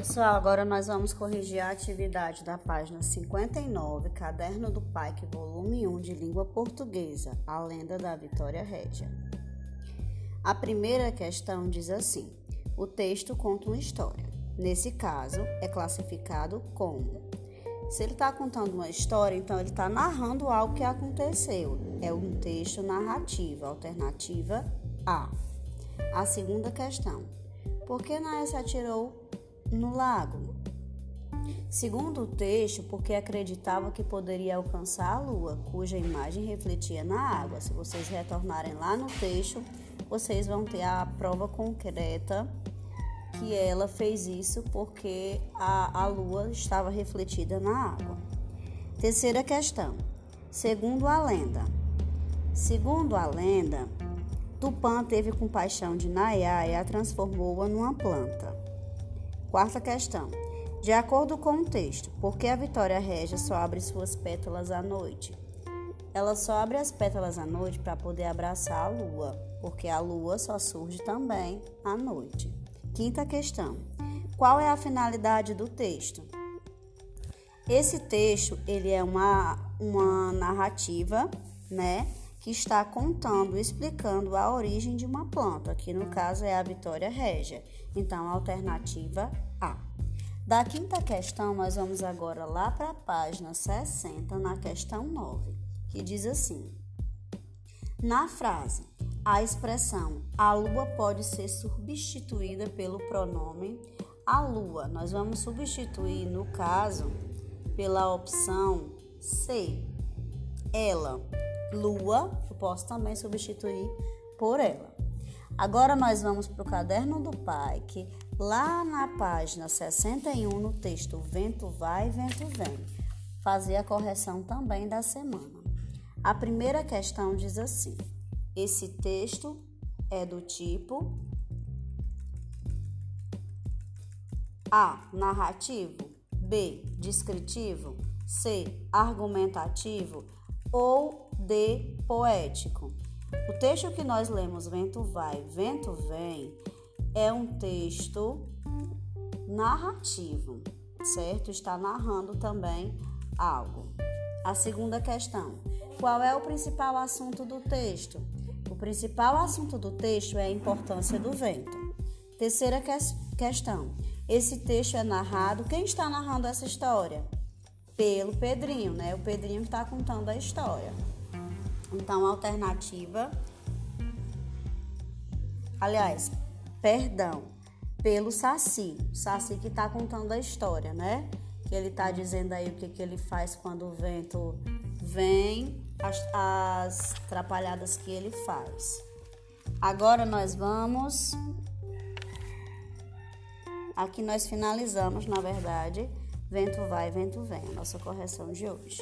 Pessoal, agora nós vamos corrigir a atividade da página 59, Caderno do Paique, volume 1 de Língua Portuguesa, A Lenda da Vitória Régia. A primeira questão diz assim: O texto conta uma história. Nesse caso, é classificado como. Se ele está contando uma história, então ele está narrando algo que aconteceu. É um texto narrativo, alternativa A. A segunda questão: Por que Naé se atirou no lago. Segundo o texto, porque acreditava que poderia alcançar a lua, cuja imagem refletia na água. Se vocês retornarem lá no texto, vocês vão ter a prova concreta que ela fez isso porque a, a lua estava refletida na água. Terceira questão. Segundo a lenda. Segundo a lenda, Tupã teve compaixão de Nayá e a transformou-a numa planta. Quarta questão. De acordo com o texto, por que a Vitória Régia só abre suas pétalas à noite? Ela só abre as pétalas à noite para poder abraçar a lua, porque a lua só surge também à noite. Quinta questão. Qual é a finalidade do texto? Esse texto, ele é uma, uma narrativa, né, que está contando, explicando a origem de uma planta, que no caso é a Vitória Régia. Então, alternativa A. Da quinta questão, nós vamos agora lá para a página 60, na questão 9, que diz assim: Na frase, a expressão a lua pode ser substituída pelo pronome a lua. Nós vamos substituir, no caso, pela opção C, ela lua, eu posso também substituir por ela. Agora nós vamos para o caderno do pai, que lá na página 61, no texto Vento vai, vento vem, fazer a correção também da semana. A primeira questão diz assim: esse texto é do tipo A. Narrativo, B. Descritivo, C. Argumentativo ou D. Poético. O texto que nós lemos, Vento Vai, Vento Vem, é um texto narrativo, certo? Está narrando também algo. A segunda questão: qual é o principal assunto do texto? O principal assunto do texto é a importância do vento. Terceira que questão: esse texto é narrado. Quem está narrando essa história? Pelo Pedrinho, né? O Pedrinho que está contando a história. Então, alternativa. Aliás, perdão, pelo Saci. Saci que está contando a história, né? Que ele está dizendo aí o que, que ele faz quando o vento vem, as, as atrapalhadas que ele faz. Agora nós vamos. Aqui nós finalizamos, na verdade, vento vai, vento vem, a nossa correção de hoje.